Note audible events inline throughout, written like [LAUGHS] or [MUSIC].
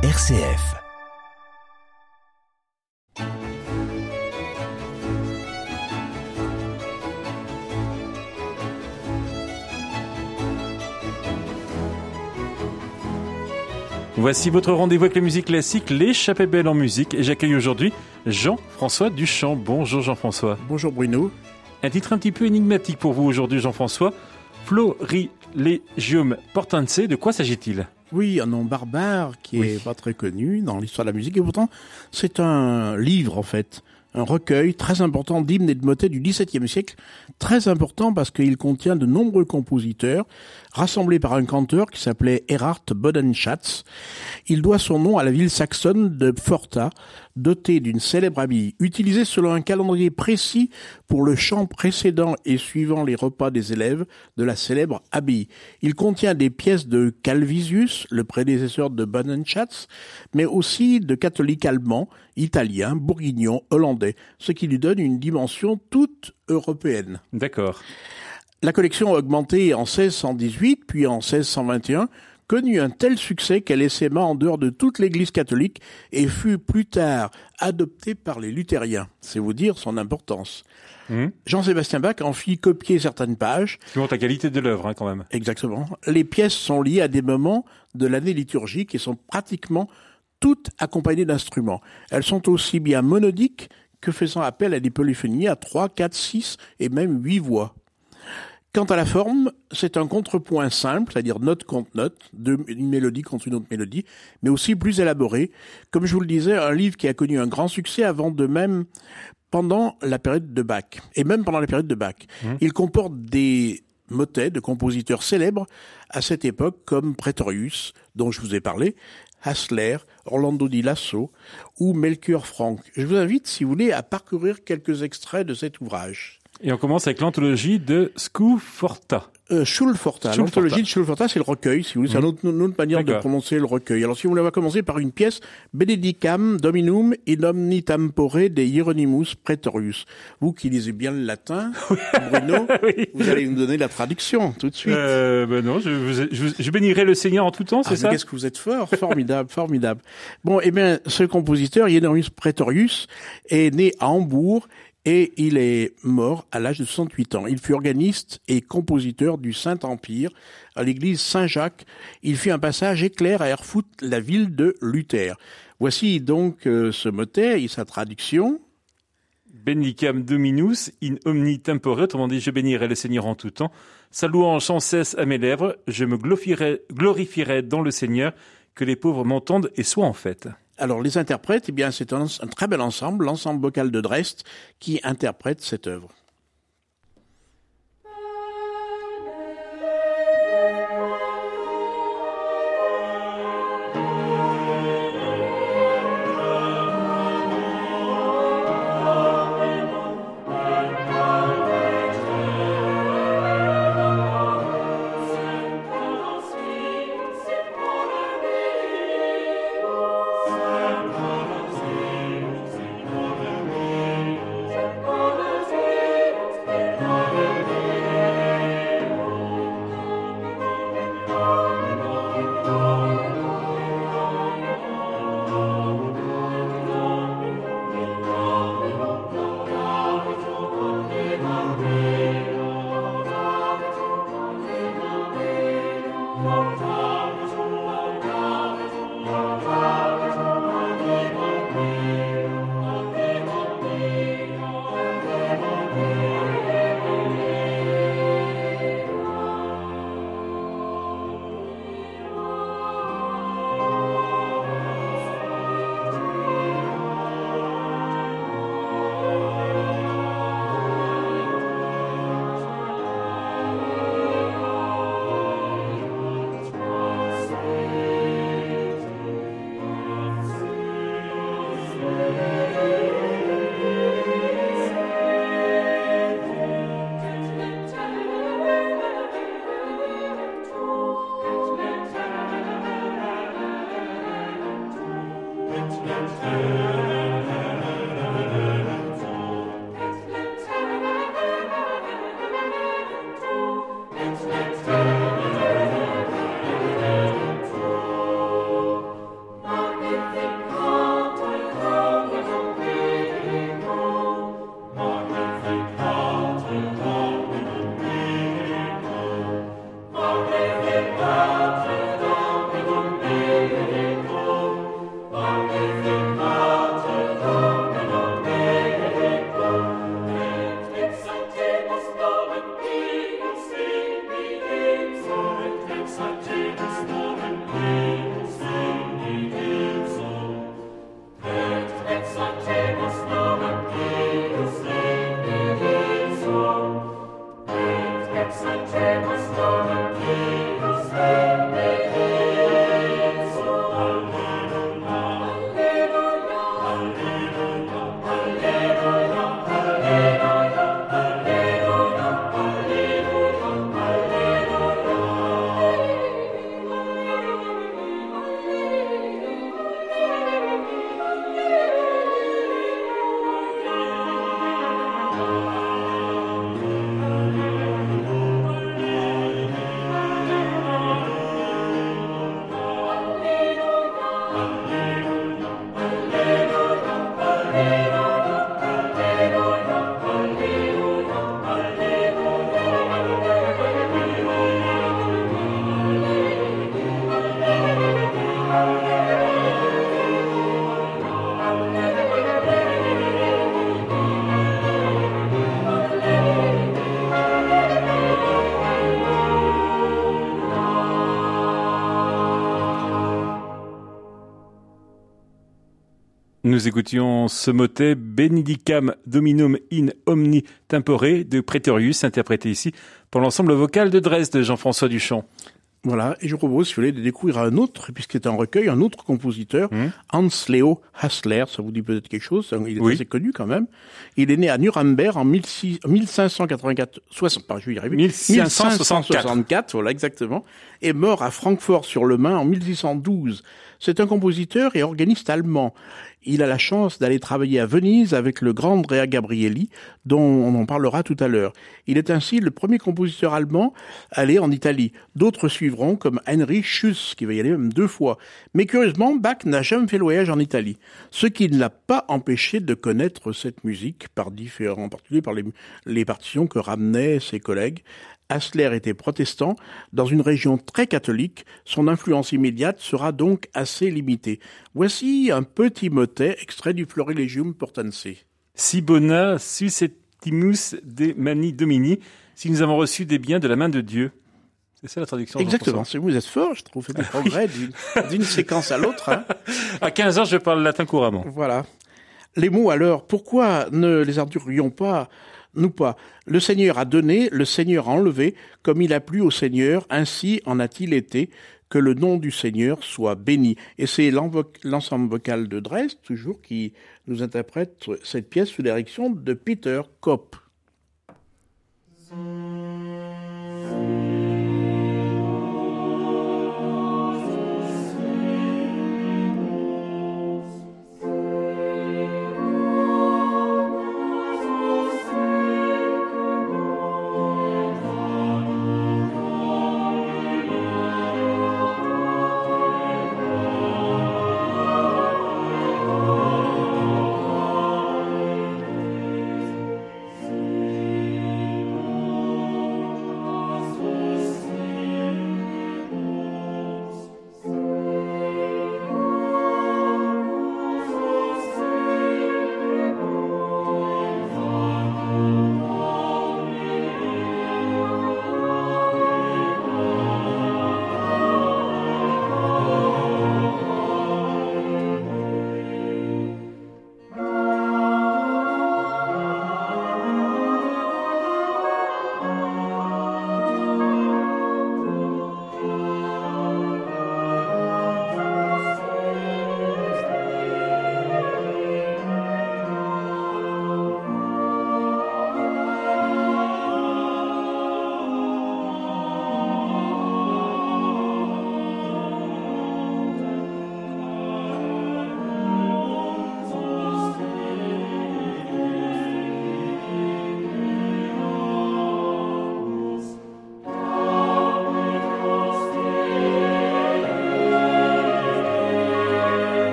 RCF. Voici votre rendez-vous avec la musique classique, l'échappée belle en musique, et j'accueille aujourd'hui Jean-François Duchamp. Bonjour Jean-François. Bonjour Bruno. Un titre un petit peu énigmatique pour vous aujourd'hui Jean-François. Florilegium Portense, de quoi s'agit-il? Oui, un nom barbare qui est pas très connu dans l'histoire de la musique, et pourtant c'est un livre en fait, un recueil très important d'hymnes et de motets du XVIIe siècle, très important parce qu'il contient de nombreux compositeurs rassemblés par un canteur qui s'appelait Erhard Bodenschatz. Il doit son nom à la ville saxonne de Forta, dotée d'une célèbre abbaye, utilisée selon un calendrier précis pour le chant précédent et suivant les repas des élèves de la célèbre abbaye. Il contient des pièces de Calvisius, le prédécesseur de Bodenschatz, mais aussi de catholiques allemands, italiens, bourguignons, hollandais, ce qui lui donne une dimension toute européenne. D'accord. La collection a augmenté en 1618 puis en 1621, connut un tel succès qu'elle essaima en dehors de toute l'Église catholique et fut plus tard adoptée par les luthériens. C'est vous dire son importance. Mmh. Jean-Sébastien Bach en fit copier certaines pages. Montre la qualité de l'œuvre hein, quand même. Exactement. Les pièces sont liées à des moments de l'année liturgique et sont pratiquement toutes accompagnées d'instruments. Elles sont aussi bien monodiques que faisant appel à des polyphonies à 3, 4, 6 et même 8 voix. Quant à la forme, c'est un contrepoint simple, c'est-à-dire note contre note, une mélodie contre une autre mélodie, mais aussi plus élaboré. Comme je vous le disais, un livre qui a connu un grand succès avant de même pendant la période de Bach, et même pendant la période de Bach. Mmh. Il comporte des motets de compositeurs célèbres à cette époque comme Pretorius, dont je vous ai parlé, Hassler, Orlando di Lasso ou Melchior Frank. Je vous invite, si vous voulez, à parcourir quelques extraits de cet ouvrage. Et on commence avec l'anthologie de Scuforta. Euh, Schulforta. L'anthologie de Schulforta, c'est le recueil, si vous voulez. C'est une autre, une autre manière de prononcer le recueil. Alors, si vous voulez, on va commencer par une pièce, Benedicam Dominum in omni tempore de Hieronymus Pretorius. Vous qui lisez bien le latin, [LAUGHS] Bruno, [LAUGHS] Oui. vous allez nous donner la traduction tout de suite. Euh, ben non, je, vous- je, je bénirai le Seigneur en tout temps, Ah, c'est mais ça? qu'est-ce que vous êtes fort, formidable, [LAUGHS] formidable. Bon, eh bien, ce compositeur, Hieronymus Pretorius, est né à Hambourg et il est mort à l'âge de 68 ans. Il fut organiste et compositeur du Saint-Empire à l'église Saint-Jacques. Il fit un passage éclair à Erfurt, la ville de Luther. Voici donc euh, ce motet et sa traduction. Benedicam Dominus in omni tempore, autrement dit, je bénirai le Seigneur en tout temps. Sa sans cesse à mes lèvres, je me glorifierai, glorifierai dans le Seigneur, que les pauvres m'entendent et soient en fête. Alors, les interprètes, eh bien, c'est un, très bel ensemble, l'ensemble vocal de Dresde, qui interprète cette œuvre. Nous écoutions ce motet Benedicam Dominum in Omni Tempore de Praetorius, interprété ici pour l'ensemble vocal de Dresde, Jean-François Duchamp. Voilà, et je vous propose, si vous voulez, de découvrir un autre, puisqu'il est un recueil, un autre compositeur, hmm. Hans Leo Hassler, ça vous dit peut-être quelque chose, il est assez connu quand même. Il est né à Nuremberg en 1584, 60, je vais y arriver, 1564, voilà exactement, et mort à Francfort sur le Main en 1612. C'est un compositeur et organiste allemand. Il a la chance d'aller travailler à Venise avec le grand Andrea Gabrielli, dont on en parlera tout à l'heure. Il est ainsi le premier compositeur allemand allé en Italie. D'autres suivront, comme Heinrich Schuss, qui va y aller même deux fois. Mais curieusement, Bach n'a jamais fait le voyage en Italie. Ce qui ne l'a pas empêché de connaître cette musique par différents, en particulier par les, partitions que ramenaient ses collègues. Hassler était protestant, dans une région très catholique, son influence immédiate sera donc assez limitée. Voici un petit motet extrait du Florilegium Portanse. Si bona susceptimus de mani domini, si nous avons reçu des biens de la main de Dieu. C'est ça la traduction. Exactement. Vous êtes fort, je trouve, des progrès [LAUGHS] d'une séquence à l'autre. Hein. À 15 ans, je parle latin couramment. Voilà. Les mots alors, pourquoi ne les ardurions pas nous pas? Le Seigneur a donné, le Seigneur a enlevé, comme il a plu au Seigneur, ainsi en a-t-il été, que le nom du Seigneur soit béni. Et c'est l'ensemble vocal de Dresde, toujours, qui nous interprète cette pièce sous direction de Peter Kopp.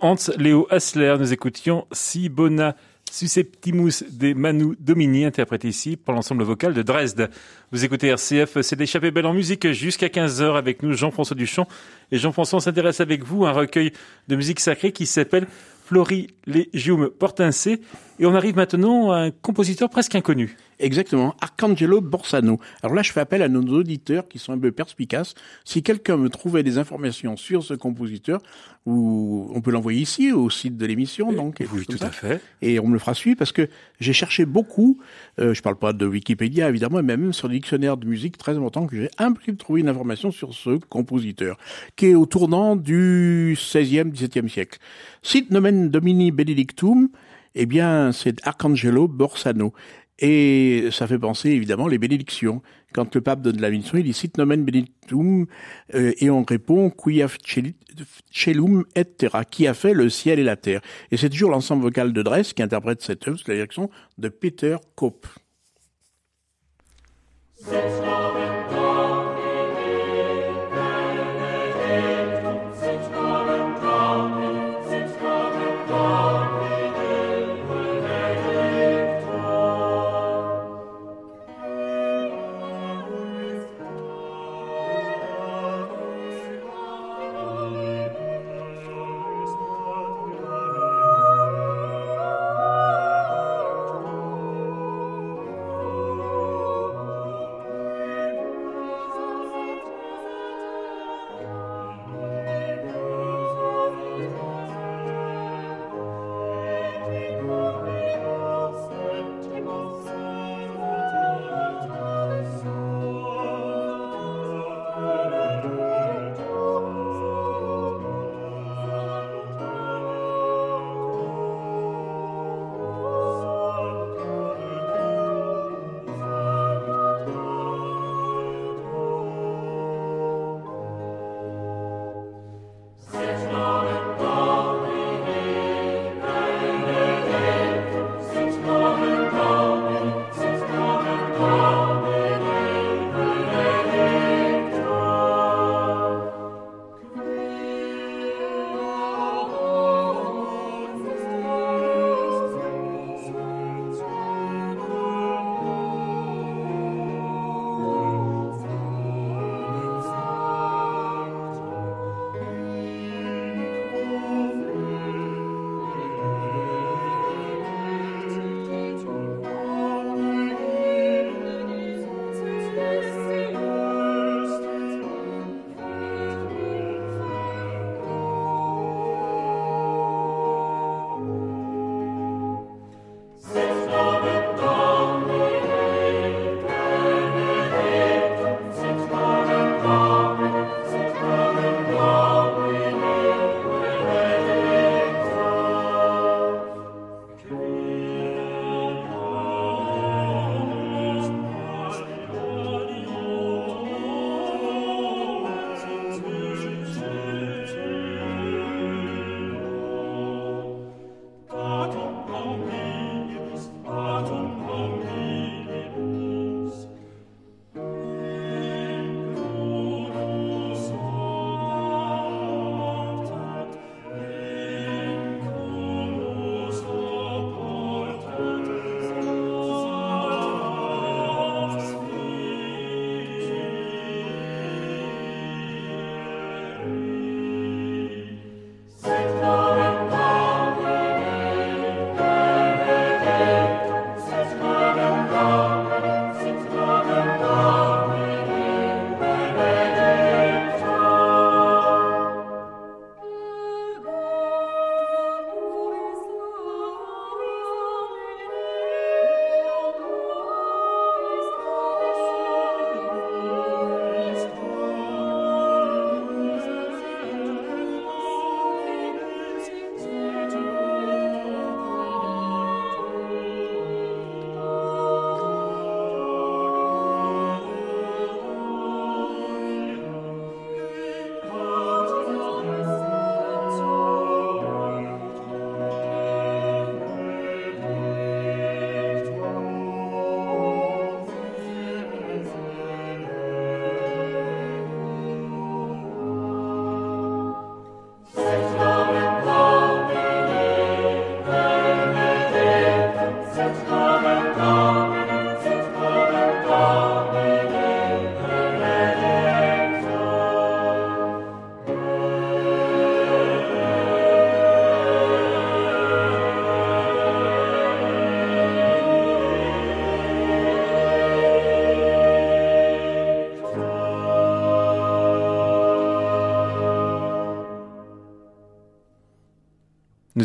Hans Leo Hassler, nous écoutions Si Bona Susceptimus de Manu Domini, interprété ici par l'ensemble vocal de Dresde. Vous écoutez RCF, c'est l'échappée belle en musique jusqu'à 15h avec nous, Jean-François Duchamp. Et Jean-François, s'intéresse avec vous à un recueil de musique sacrée qui s'appelle Florilegium Portincé. Et on arrive maintenant à un compositeur presque inconnu. Exactement, Arcangelo Borsano. Alors là, je fais appel à nos auditeurs qui sont un peu perspicaces. Si quelqu'un me trouvait des informations sur ce compositeur, ou on peut l'envoyer ici au site de l'émission, donc. Oui, tout à fait. Et on me le fera suivre parce que j'ai cherché beaucoup. Euh, je parle pas de Wikipédia évidemment, mais même sur le dictionnaire de musique très important que j'ai impossible de trouver une information sur ce compositeur qui est au tournant du 16e, 17e siècle. Sit nomen Domini Benedictum. Eh bien, c'est Arcangelo Borsano. Et ça fait penser évidemment les bénédictions. Quand le pape donne la bénédiction, il dit sit nomen benedictum euh, et on répond et qui a fait le ciel et la terre. Et c'est toujours l'ensemble vocal de Dresde qui interprète cette œuvre sous la direction de Peter Kopp.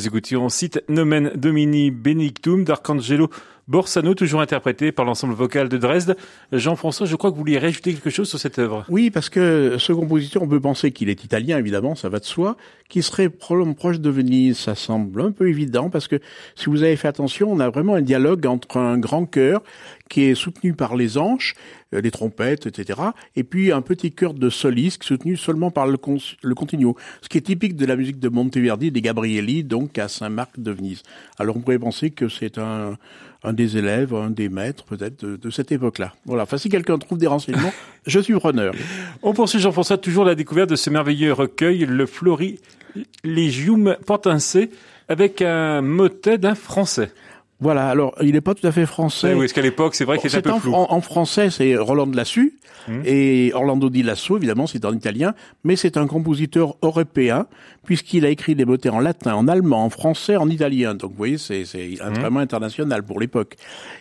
Nous écoutions Site Nomen Domini Benedictum d'Arcangelo Borsano, toujours interprété par l'ensemble vocal de Dresde. Jean-François, je crois que vous vouliez rajouter quelque chose sur cette œuvre. Oui, parce que ce compositeur, on peut penser qu'il est italien, évidemment, ça va de soi, qu'il serait proche de Venise, ça semble un peu évident, parce que si vous avez fait attention, on a vraiment un dialogue entre un grand chœur qui est soutenu par les euh, les trompettes, etc., et puis un petit chœur de solistes soutenu seulement par le, le continuo, ce qui est typique de la musique de Monteverdi, des Gabrielli, donc à Saint-Marc de Venise. Alors on pourrait penser que c'est un, un des élèves, un des maîtres peut-être de, cette époque-là. Voilà. Enfin, si quelqu'un trouve des renseignements, [LAUGHS] je suis preneur. On poursuit Jean-François toujours la découverte de ce merveilleux recueil, le Florilegium Portincé, avec un motet d'un français. Voilà, alors il n'est pas tout à fait français. Oui, parce qu'à l'époque, c'est vrai qu'il était un peu flou. En, en français, c'est Roland de Lassus, Mmh. Et Orlando Di Lasso, évidemment, c'est en italien, mais c'est un compositeur européen, puisqu'il a écrit des motets en latin, en allemand, en français, en italien. Donc, vous voyez, c'est mmh. vraiment international pour l'époque.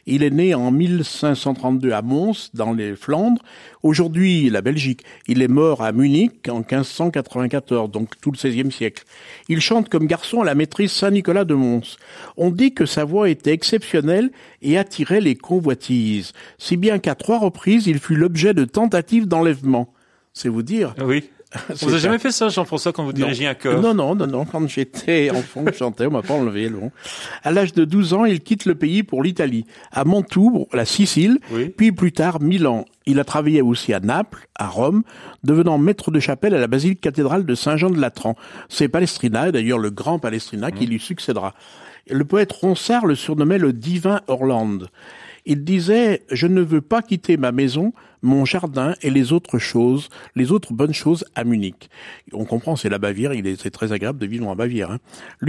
Il est né en 1532 à Mons, dans les Flandres. Aujourd'hui, la Belgique. Il est mort à Munich en 1594, donc tout le XVIe siècle. Il chante comme garçon à la maîtrise Saint-Nicolas de Mons. On dit que sa voix était exceptionnelle et attirait les convoitises, si bien qu'à trois reprises, il fut l'objet de tentatives d'enlèvement. C'est vous dire. Oui. [LAUGHS] Vous n'avez jamais fait ça, Jean-François, quand vous dirigiez un chœur Non, non, non, non. Quand j'étais [LAUGHS] enfant, je chantais, on m'a pas enlevé. Bon. À l'âge de 12 ans, il quitte le pays pour l'Italie, à Mantoue, la Sicile, puis plus tard Milan. Il a travaillé aussi à Naples, à Rome, devenant maître de chapelle à la basilique cathédrale de Saint-Jean de Latran. C'est Palestrina, d'ailleurs le grand Palestrina, qui mmh. lui succédera. Le poète Ronsard le surnommait le divin Orland. Il disait, je ne veux pas quitter ma maison mon jardin et les autres choses, les autres bonnes choses à Munich. On comprend, c'est la Bavière, il c'est très agréable de vivre en Bavière. Hein.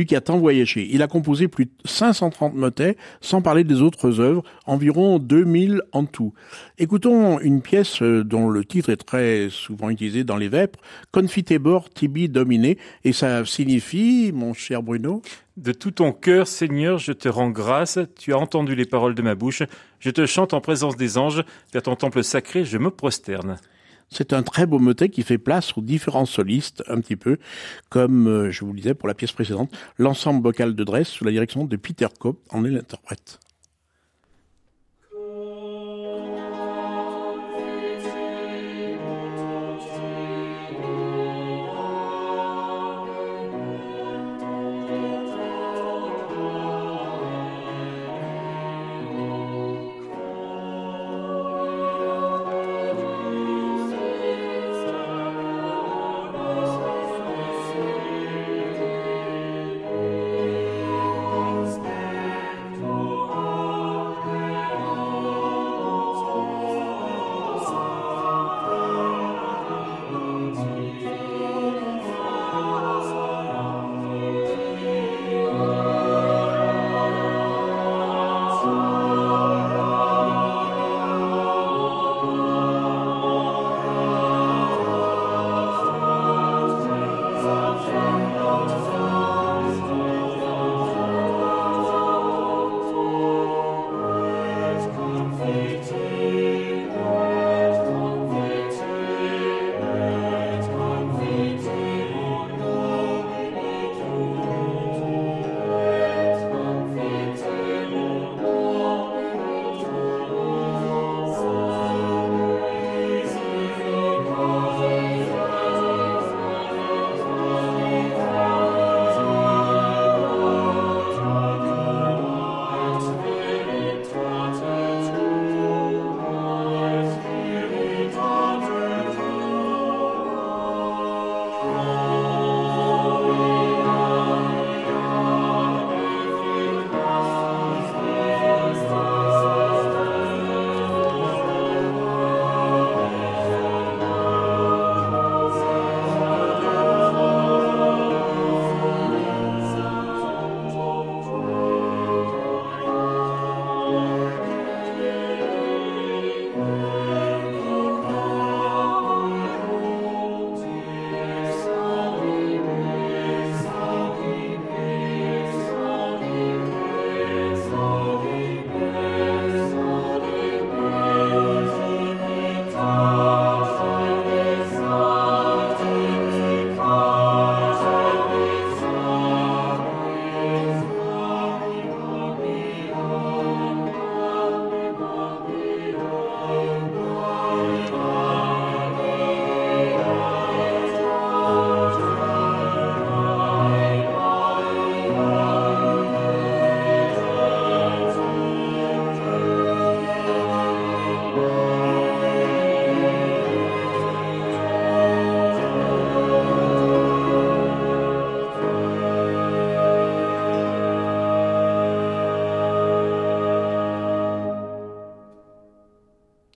Qui a tant voyagé, il a composé plus de 530 motets, sans parler des autres œuvres, environ 2000 en tout. Écoutons une pièce euh, dont le titre est très souvent utilisé dans les vêpres, Confitebor tibi domine, et ça signifie, mon cher Bruno, de tout ton cœur, Seigneur, je te rends grâce. Tu as entendu les paroles de ma bouche. Je te chante en présence des anges. Vers ton temple sacré, je me prosterne. C'est un très beau motet qui fait place aux différents solistes, un petit peu comme, euh, je vous le disais pour la pièce précédente, l'ensemble vocal de Dress sous la direction de Peter Kopp en est l'interprète.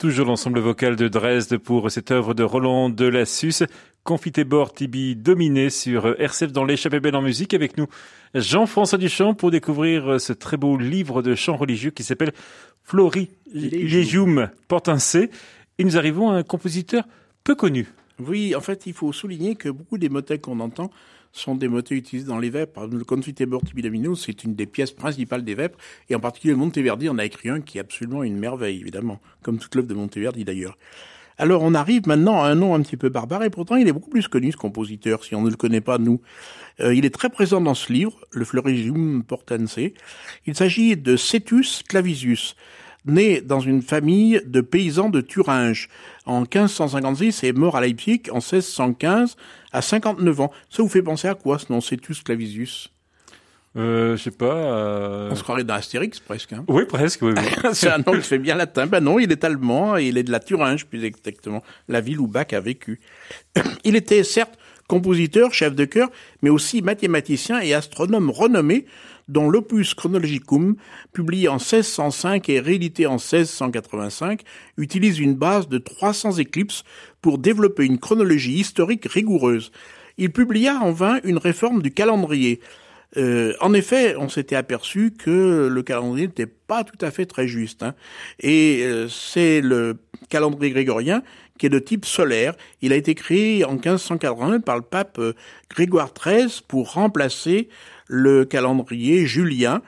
Toujours l'ensemble vocal de Dresde pour cette œuvre de Roland de Lassus, Confitébor Tibi dominé sur RCF dans l'échappée belle en musique avec nous Jean-François Duchamp pour découvrir ce très beau livre de chant religieux qui s'appelle Flori Légium C. Et nous arrivons à un compositeur peu connu. Oui, en fait, il faut souligner que beaucoup des motets qu'on entend sont des motets utilisés dans les vêpres. Le Confitebor Tibilamino, c'est une des pièces principales des vêpres, et en particulier Monteverdi en a écrit un qui est absolument une merveille, évidemment, comme toute l'œuvre de Monteverdi d'ailleurs. Alors on arrive maintenant à un nom un petit peu barbare, et pourtant il est beaucoup plus connu ce compositeur, si on ne le connaît pas nous. Euh, il est très présent dans ce livre, le Florisium Portense. Il s'agit de Cetus Clavisius né dans une famille de paysans de Thuringe en 1556 et mort à Leipzig en 1615 à 59 ans. Ça vous fait penser à quoi ce nom Cetus Clavisius euh, je sais pas. Euh... On se croirait dans Astérix presque. Hein oui, presque. Oui, [LAUGHS] c'est un nom qui fait bien latin. Ben non, il est allemand et il est de la Thuringe plus exactement, la ville où Bach a vécu. il était certes compositeur, chef de chœur, mais aussi mathématicien et astronome renommé, dont l'opus Chronologicum, publié en 1605 et réédité en 1685, utilise une base de 300 éclipses pour développer une chronologie historique rigoureuse. Il publia en vain une réforme du calendrier. Euh, en effet, on s'était aperçu que le calendrier n'était pas tout à fait très juste. Hein. Et euh, c'est le calendrier grégorien qui est de type solaire. Il a été créé en 1581 par le pape euh, Grégoire XIII pour remplacer le calendrier julien,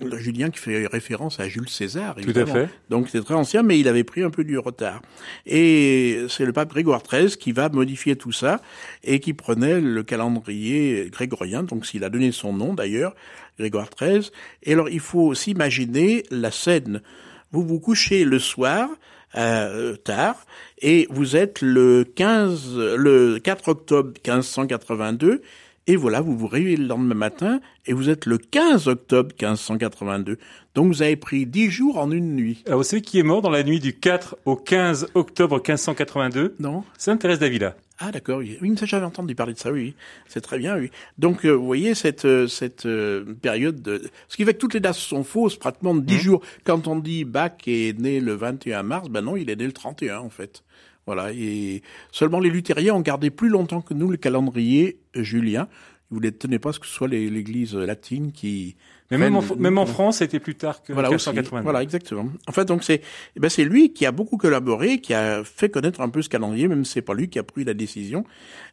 le Julien qui fait référence à Jules César. Évidemment. Tout à fait. Donc c'est très ancien, mais il avait pris un peu du retard. Et c'est le pape Grégoire XIII qui va modifier tout ça et qui prenait le calendrier grégorien, donc s'il a donné son nom d'ailleurs, Grégoire XIII. Et alors il faut s'imaginer la scène. Vous vous couchez le soir, euh, tard, et vous êtes le 15, le 4 octobre 1582, et voilà, vous vous réveillez le lendemain matin et vous êtes le 15 octobre 1582. Donc vous avez pris dix jours en une nuit. Alors vous savez qui est mort dans la nuit du 4 au 15 octobre 1582 Non. Sainte Thérèse d'Avila. Ah d'accord, oui, mais j'avais entendu parler de ça, oui, c'est très bien, oui. Donc euh, vous voyez cette euh, cette euh, période, de... ce qui fait que toutes les dates sont fausses, pratiquement de 10 mmh. jours. Quand on dit Bach est né le 21 mars, ben non, il est né le 31 en fait. Voilà, et seulement les luthériens ont gardé plus longtemps que nous le calendrier julien. Vous ne tenez pas ce que ce soit l'Église latine qui. Mais même en, même en France, c'était plus tard que voilà, 1580. Voilà, exactement. En fait, donc c'est, eh ben c'est lui qui a beaucoup collaboré, qui a fait connaître un peu ce calendrier, même si c'est pas lui qui a pris la décision.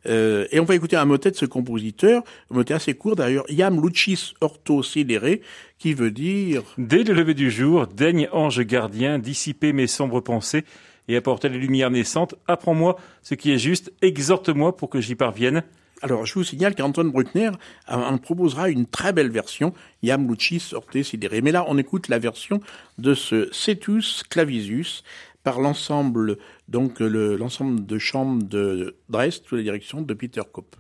Euh, et on va écouter un motet de ce compositeur, un motet assez court d'ailleurs, Iam Lucis Orto Sidere, qui veut dire. Dès le lever du jour, daigne ange gardien dissiper mes sombres pensées et apporter les lumières naissantes. Apprends-moi ce qui est juste, exhorte-moi pour que j'y parvienne. Alors, je vous signale qu'Antoine Bruckner en proposera une très belle version, Yam Lucis Sorte. Mais là, on écoute la version de ce Cetus Clavisius par l'ensemble, donc l'ensemble de chambres de Dresde sous la direction de Peter Kopp.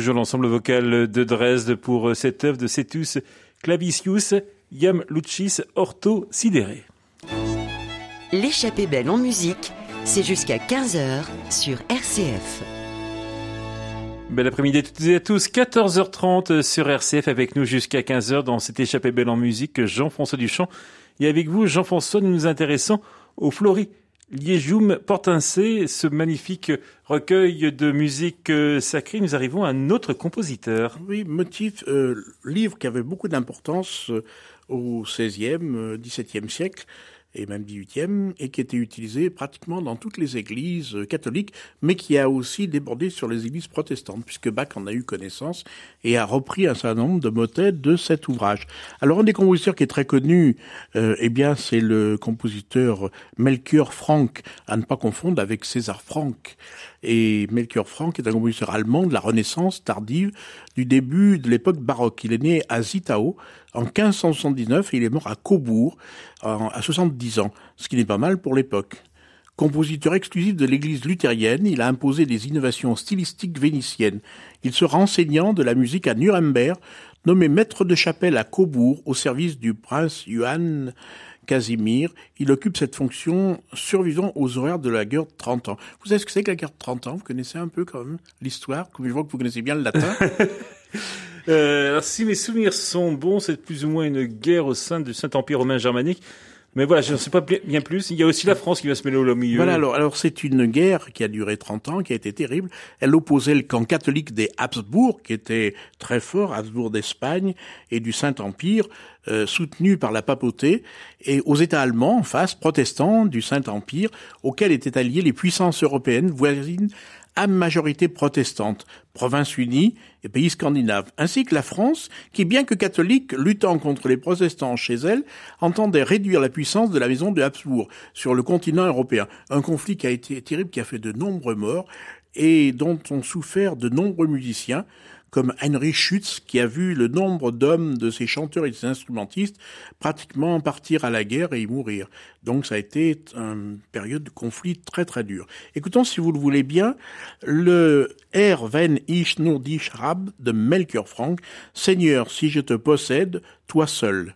Toujours l'ensemble vocal de Dresde pour cette œuvre de Cetus Clavicius, Iam Lucis Orto Sidere. L'échappée belle en musique, c'est jusqu'à 15h sur RCF. Bel après-midi à toutes et à tous, 14h30 sur RCF avec nous jusqu'à 15h dans cette échappée belle en musique, Jean-François Duchamp. Et avec vous, Jean-François, nous nous intéressons au Flori Liéjoum Portincé, ce magnifique recueil de musique sacrée. Nous arrivons à un autre compositeur. Oui, motif, euh, livre qui avait beaucoup d'importance euh, au XVIe, XVIIe siècle et même 18e, et qui était utilisé pratiquement dans toutes les églises catholiques, mais qui a aussi débordé sur les églises protestantes, puisque Bach en a eu connaissance et a repris un certain nombre de motets de cet ouvrage. Alors un des compositeurs qui est très connu, euh, eh bien c'est le compositeur Melchior Frank, à ne pas confondre avec César Frank. Et Melchior Frank est un compositeur allemand de la Renaissance tardive, du début de l'époque baroque. Il est né à Zittau en 1579 et il est mort à Cobourg à 70 ans, ce qui n'est pas mal pour l'époque. Compositeur exclusif de l'église luthérienne, il a imposé des innovations stylistiques vénitiennes. Il sera enseignant de la musique à Nuremberg, nommé maître de chapelle à Cobourg au service du prince Johann Casimir. Il occupe cette fonction survivant aux horaires de la guerre de 30 ans. Vous savez ce que c'est que la guerre de 30 ans? Vous connaissez un peu quand même l'histoire, comme je vois que vous connaissez bien le latin. [LAUGHS] euh, alors si mes souvenirs sont bons, c'est plus ou moins une guerre au sein du Saint-Empire romain germanique. Mais voilà, je ne sais pas bien plus. Il y a aussi la France qui va se mêler au milieu. Voilà, alors, alors c'est une guerre qui a duré 30 ans, qui a été terrible. Elle opposait le camp catholique des Habsbourg, qui était très fort, Habsbourg d'Espagne, et du Saint-Empire, euh, soutenu par la papauté, et aux États allemands, en face, protestants du Saint-Empire, auxquels étaient alliées les puissances européennes voisines à majorité protestante, provinces unies et pays scandinaves, ainsi que la France, qui, bien que catholique, luttant contre les protestants chez elle, entendait réduire la puissance de la maison de Habsbourg sur le continent européen. Un conflit qui a été terrible, qui a fait de nombreux morts et dont ont souffert de nombreux musiciens, comme Heinrich Schütz, qui a vu le nombre d'hommes de ses chanteurs et de ses instrumentistes pratiquement partir à la guerre et y mourir. Donc ça a été une période de conflit très très dure. Écoutons, si vous le voulez bien, le Er wenn ich nur dich de Melchior Frank, Seigneur, si je te possède, toi seul.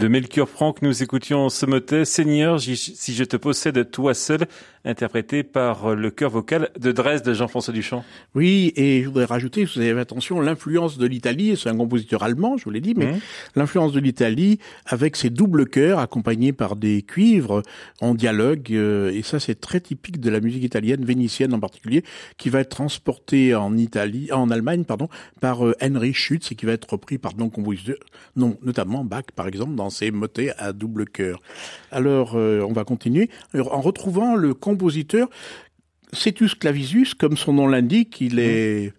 De Melchior Franck, nous écoutions ce motet Seigneur, si je te possède toi seul, interprété par le chœur vocal de Dresde, Jean-François Duchamp. Oui, et je voudrais rajouter, vous avez attention, l'influence de l'Italie, c'est un compositeur allemand, je vous l'ai dit, mais mmh. l'influence de l'Italie avec ses doubles chœurs accompagnés par des cuivres en dialogue, euh, et ça c'est très typique de la musique italienne, vénitienne en particulier, qui va être transportée en Italie, en Allemagne, pardon, par euh, Henry Schütz et qui va être repris par non compositeurs, non, notamment Bach par exemple, dans ses motets à double cœur. Alors, euh, on va continuer en retrouvant le compositeur Cetus Clavisius, comme son nom l'indique, il est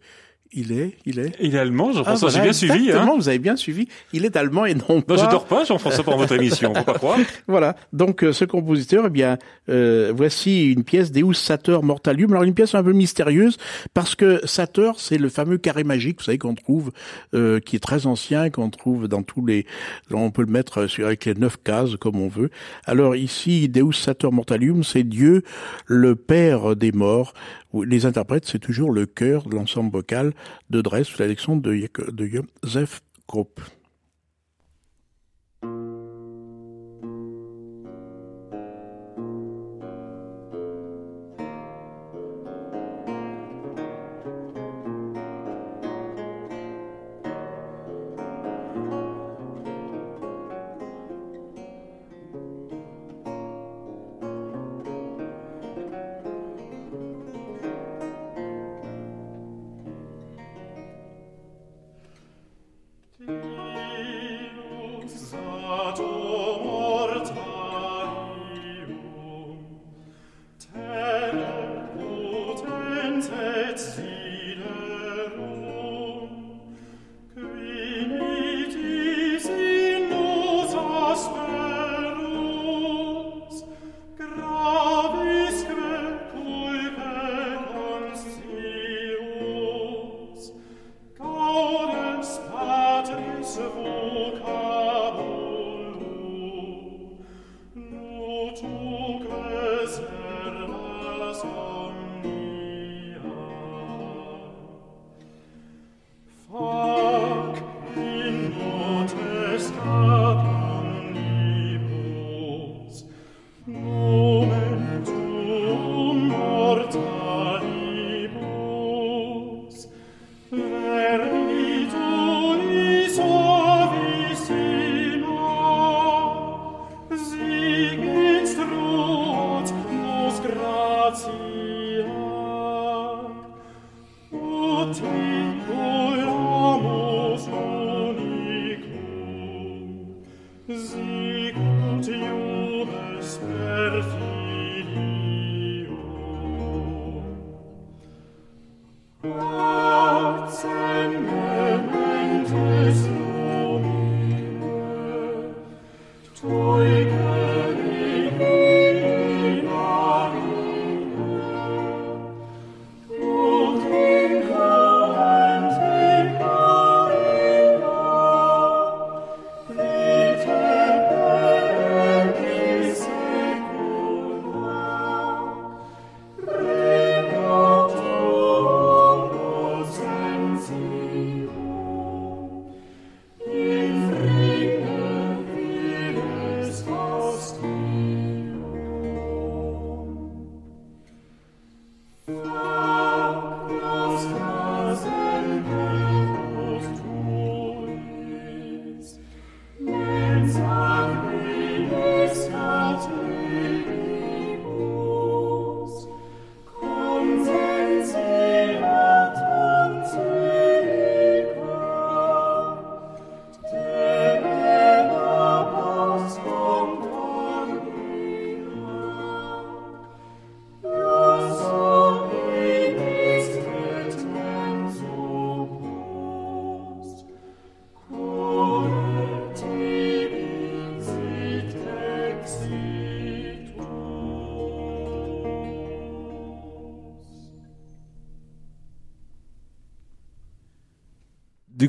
il est, il est. Il est allemand, Jean-François. Ah, j'ai bien suivi. Hein. Exactement, vous avez bien suivi. Il est allemand et non pas. Non, je dors pas, Jean-François, pour votre émission. Faut pas croire. [LAUGHS] Voilà. Donc, euh, ce compositeur, eh bien, euh, voici une pièce Deus Sator Mortalium. Alors, une pièce un peu mystérieuse parce que Sator, c'est le fameux carré magique, vous savez, qu'on trouve, euh, qui est très ancien, qu'on trouve dans tous les. On peut le mettre sur avec les neuf cases comme on veut. Alors ici, Deus Sator Mortalium, c'est Dieu, le Père des morts les interprètes, c'est toujours le chœur de l'ensemble vocal de Dresde sous la direction de, de Joseph Krupp.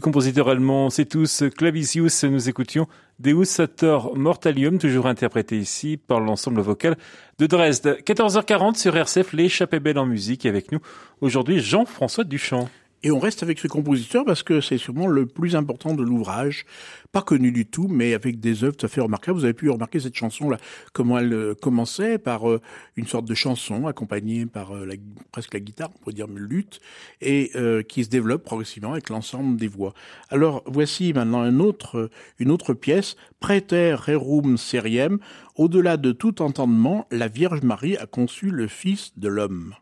Compositeur allemand C'est tous Clavicius, nous écoutions Deus Sator Mortalium, toujours interprété ici par l'ensemble vocal de Dresde. 14h40 sur RCF, l'échappée belle en musique, avec nous aujourd'hui Jean-François Duchamp. Et on reste avec ce compositeur parce que c'est sûrement le plus important de l'ouvrage, pas connu du tout, mais avec des œuvres tout à fait remarquables. Vous avez pu remarquer cette chanson-là, comment elle euh, commençait par euh, une sorte de chanson accompagnée par euh, presque la guitare, on pourrait dire une lutte, et qui se développe progressivement avec l'ensemble des voix. Alors voici maintenant une autre, une autre pièce, Praeter Rerum Seriem. Au-delà de tout entendement, la Vierge Marie a conçu le Fils de l'homme.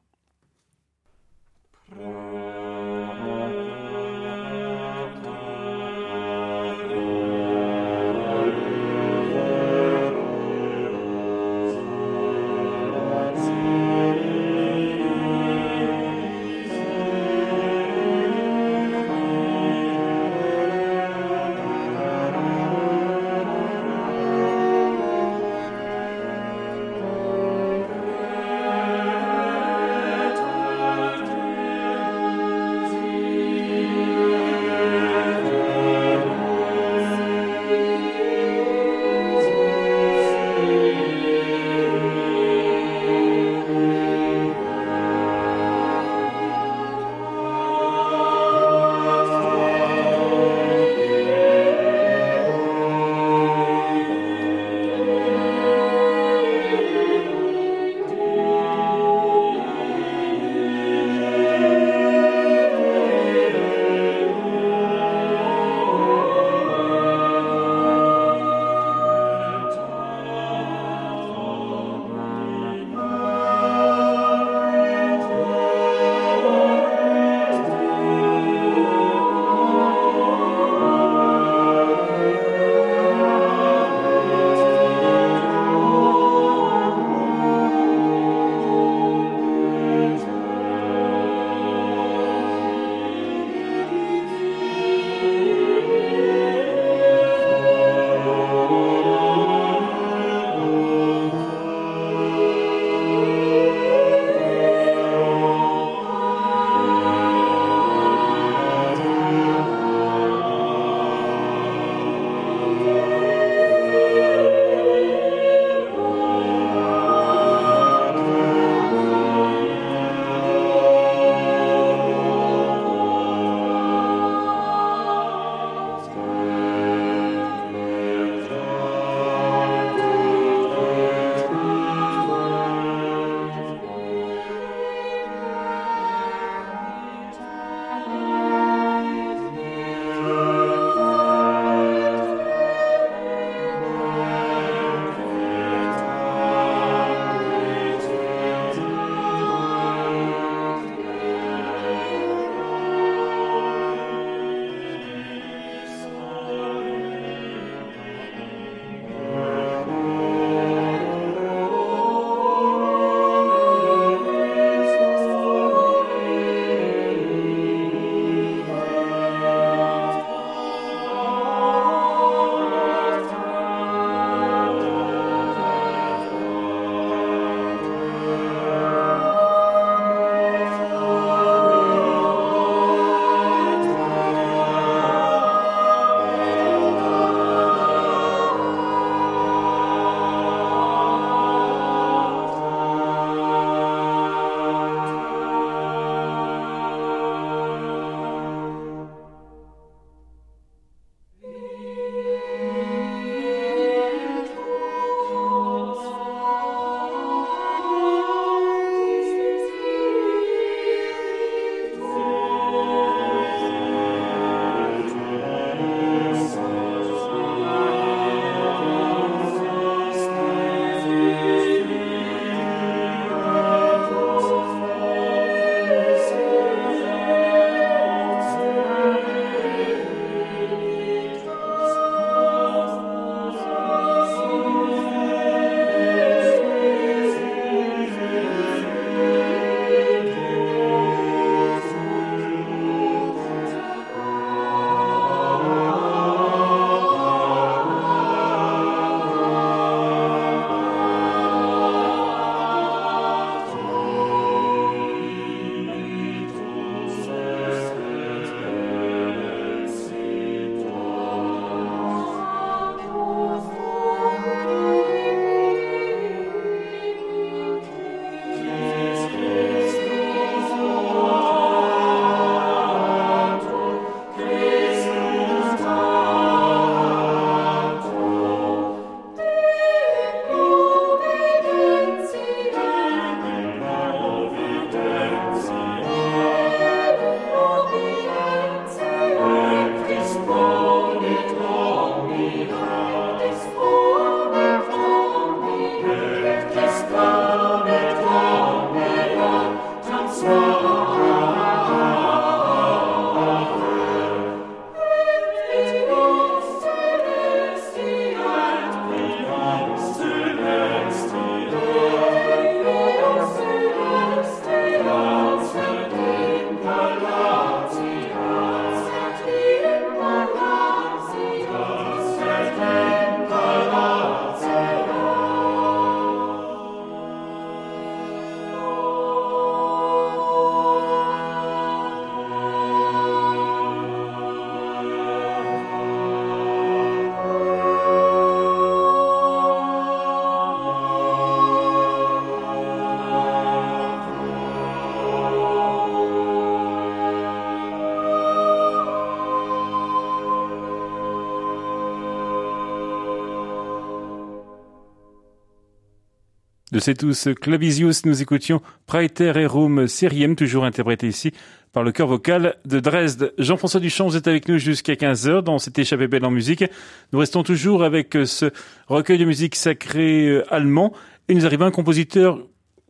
C'est tous Clavisius, nous écoutions Praeter Rerum Syriem, toujours interprété ici par le chœur vocal de Dresde. Jean-François Duchamp, vous êtes avec nous jusqu'à 15h dans cette échappée belle en musique. Nous restons toujours avec ce recueil de musique sacrée euh, allemand et nous arrivons à un compositeur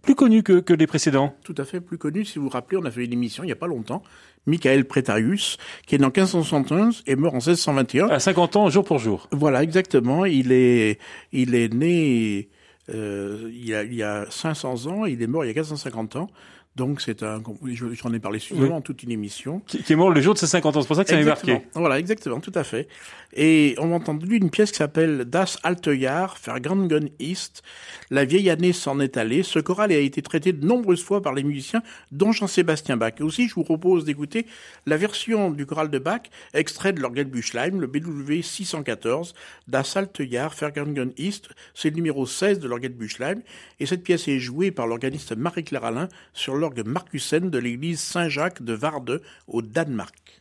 plus connu que, que les précédents. Tout à fait, plus connu. Si vous vous rappelez, on a fait une émission il n'y a pas longtemps. Michael Prétarius, qui est né en 1571 et mort en 1621. À 50 ans, jour pour jour. Voilà, exactement. Il est, il est né euh, il, y a, il a 500 ans, il est mort il y a 450 ans. Donc c'est un, j'en ai parlé souvent oui. toute une émission. Qui, qui, est mort le jour de ses 50 ans, c'est pour ça que ça m'est marqué. Voilà, exactement, tout à fait. Et on a entendu une pièce qui s'appelle Das alte Jahr vergangen ist. La vieille année s'en est allée. Ce choral a été traité de nombreuses fois par les musiciens, dont Jean-Sébastien Bach. Et aussi, je vous propose d'écouter la version du choral de Bach, extrait de Büchlein, le BW 614, Das alte Jahr vergangen ist. C'est le numéro 16 de Büchlein. Et cette pièce est jouée par l'organiste Marie-Claire Alain sur l'orgue Marcussen de l'église Saint-Jacques de Varde au Danemark.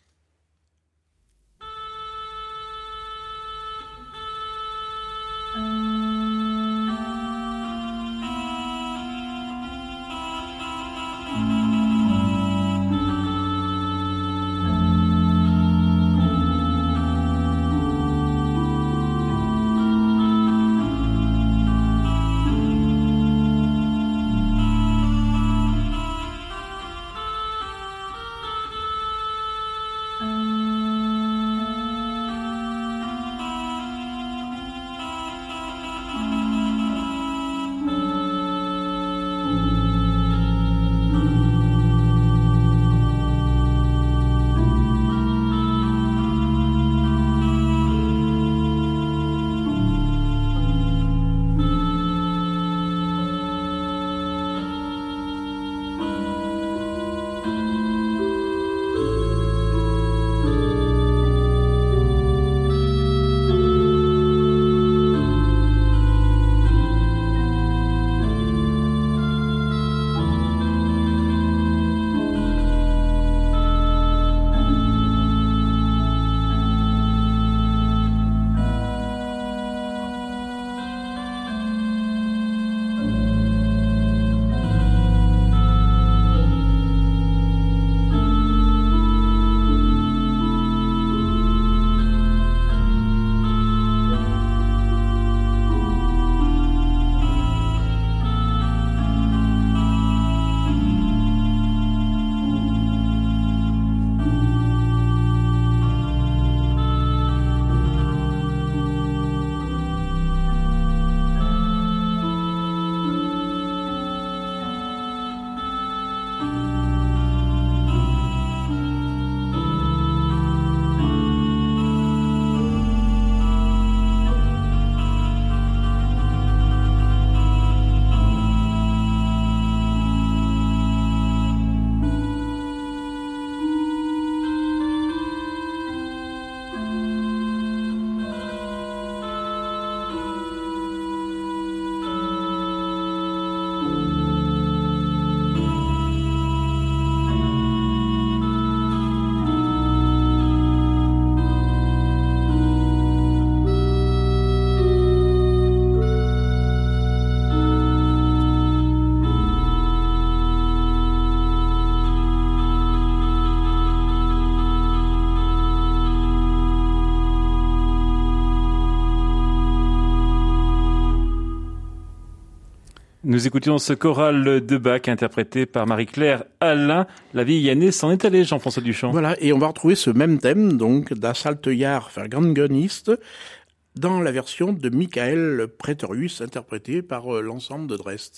Nous écoutions ce choral de Bach interprété par Marie-Claire Alain. La vieille année s'en est allée, Jean-François Duchamp. Voilà, et on va retrouver ce même thème, donc, Jahr vergangenist, dans la version de Michael Pretorius, interprété par euh, l'ensemble de Dresde.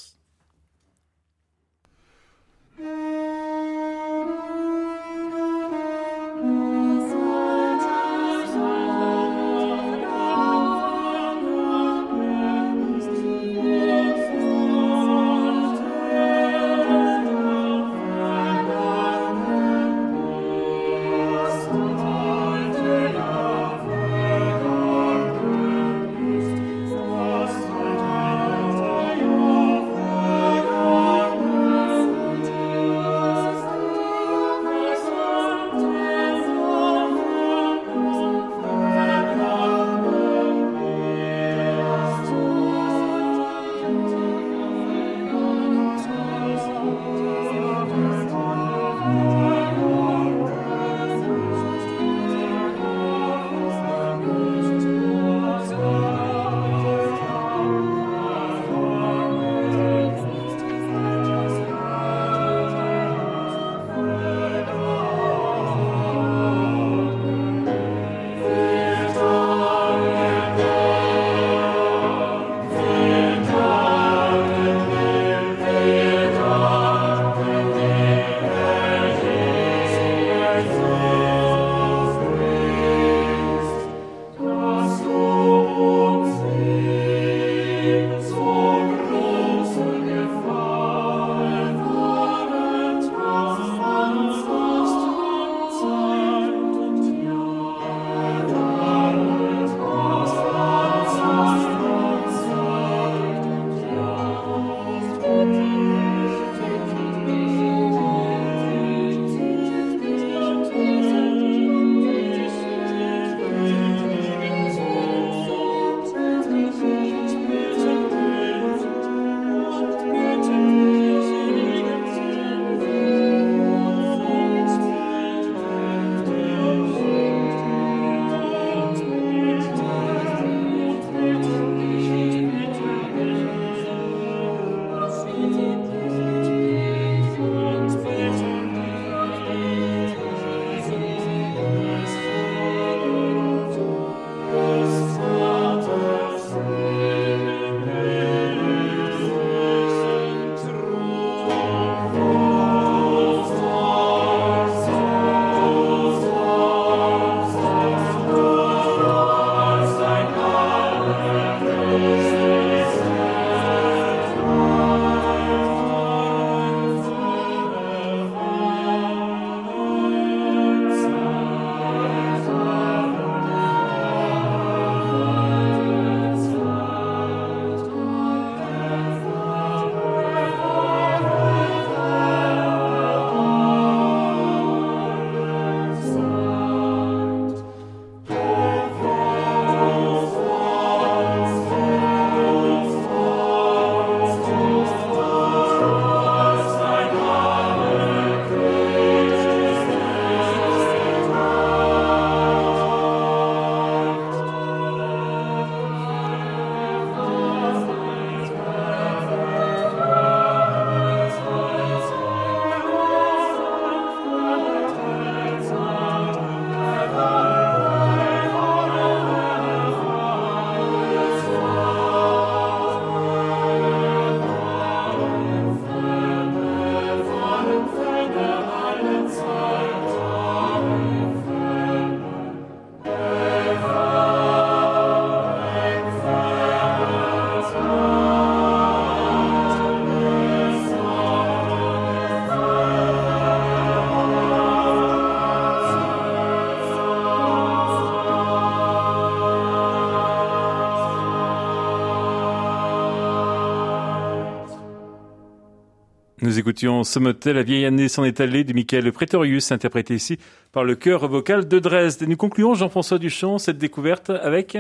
Nous écoutions ce motel, La vieille année s'en est allée de Michael Pretorius, interprété ici par le chœur vocal de Dresde. Et nous concluons, Jean-François Duchamp, cette découverte avec?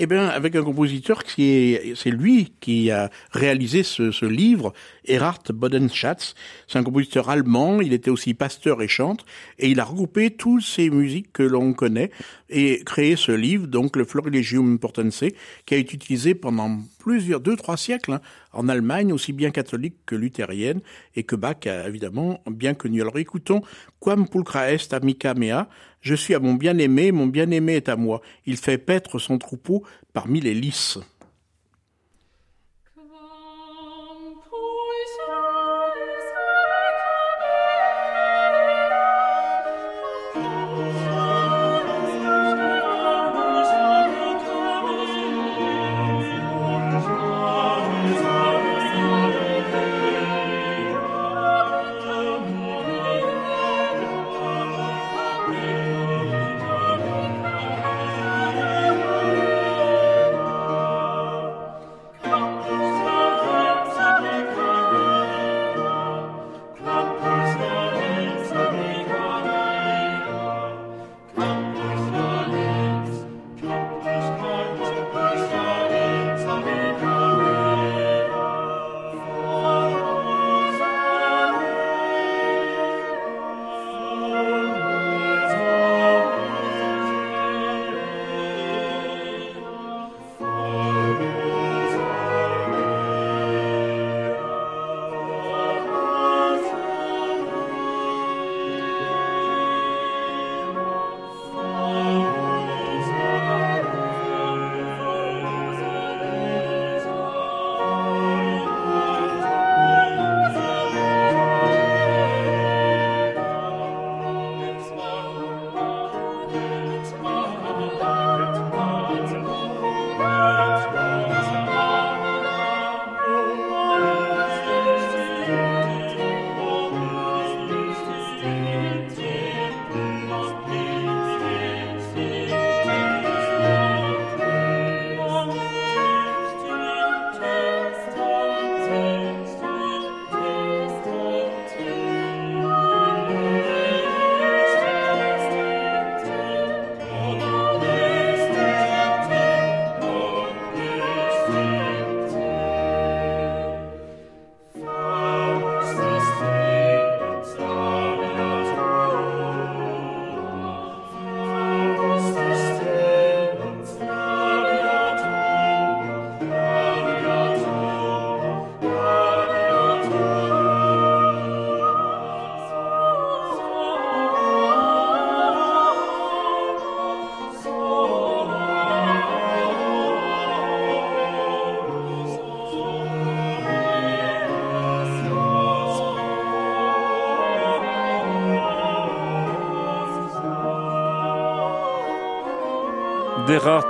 Eh bien, avec un compositeur qui est, c'est lui qui a réalisé ce, ce livre, Erhard Bodenschatz. C'est un compositeur allemand, il était aussi pasteur et chante, et il a regroupé toutes ces musiques que l'on connaît et créé ce livre, donc le Florilegium Portense, qui a été utilisé pendant plusieurs, deux, trois siècles, hein, en Allemagne, aussi bien catholique que luthérienne, et que Bach a évidemment bien connu. Alors écoutons Quam pulcra est amica mea, je suis à mon bien-aimé, mon bien-aimé est à moi. Il fait paître son troupeau parmi les lys.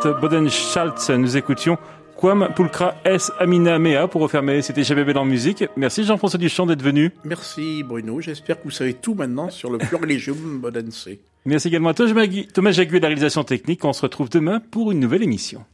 Gerhard Bodenschaltz. Nous écoutions Quam Pulcra S Amina Mea pour refermer. C'était GBB dans musique. Merci Jean-François Duchamp d'être venu. Merci Bruno. J'espère que vous savez tout maintenant sur le Florilegium [LAUGHS] Bodense. Merci également à Thomas Jaguet de la réalisation technique. On se retrouve demain pour une nouvelle émission.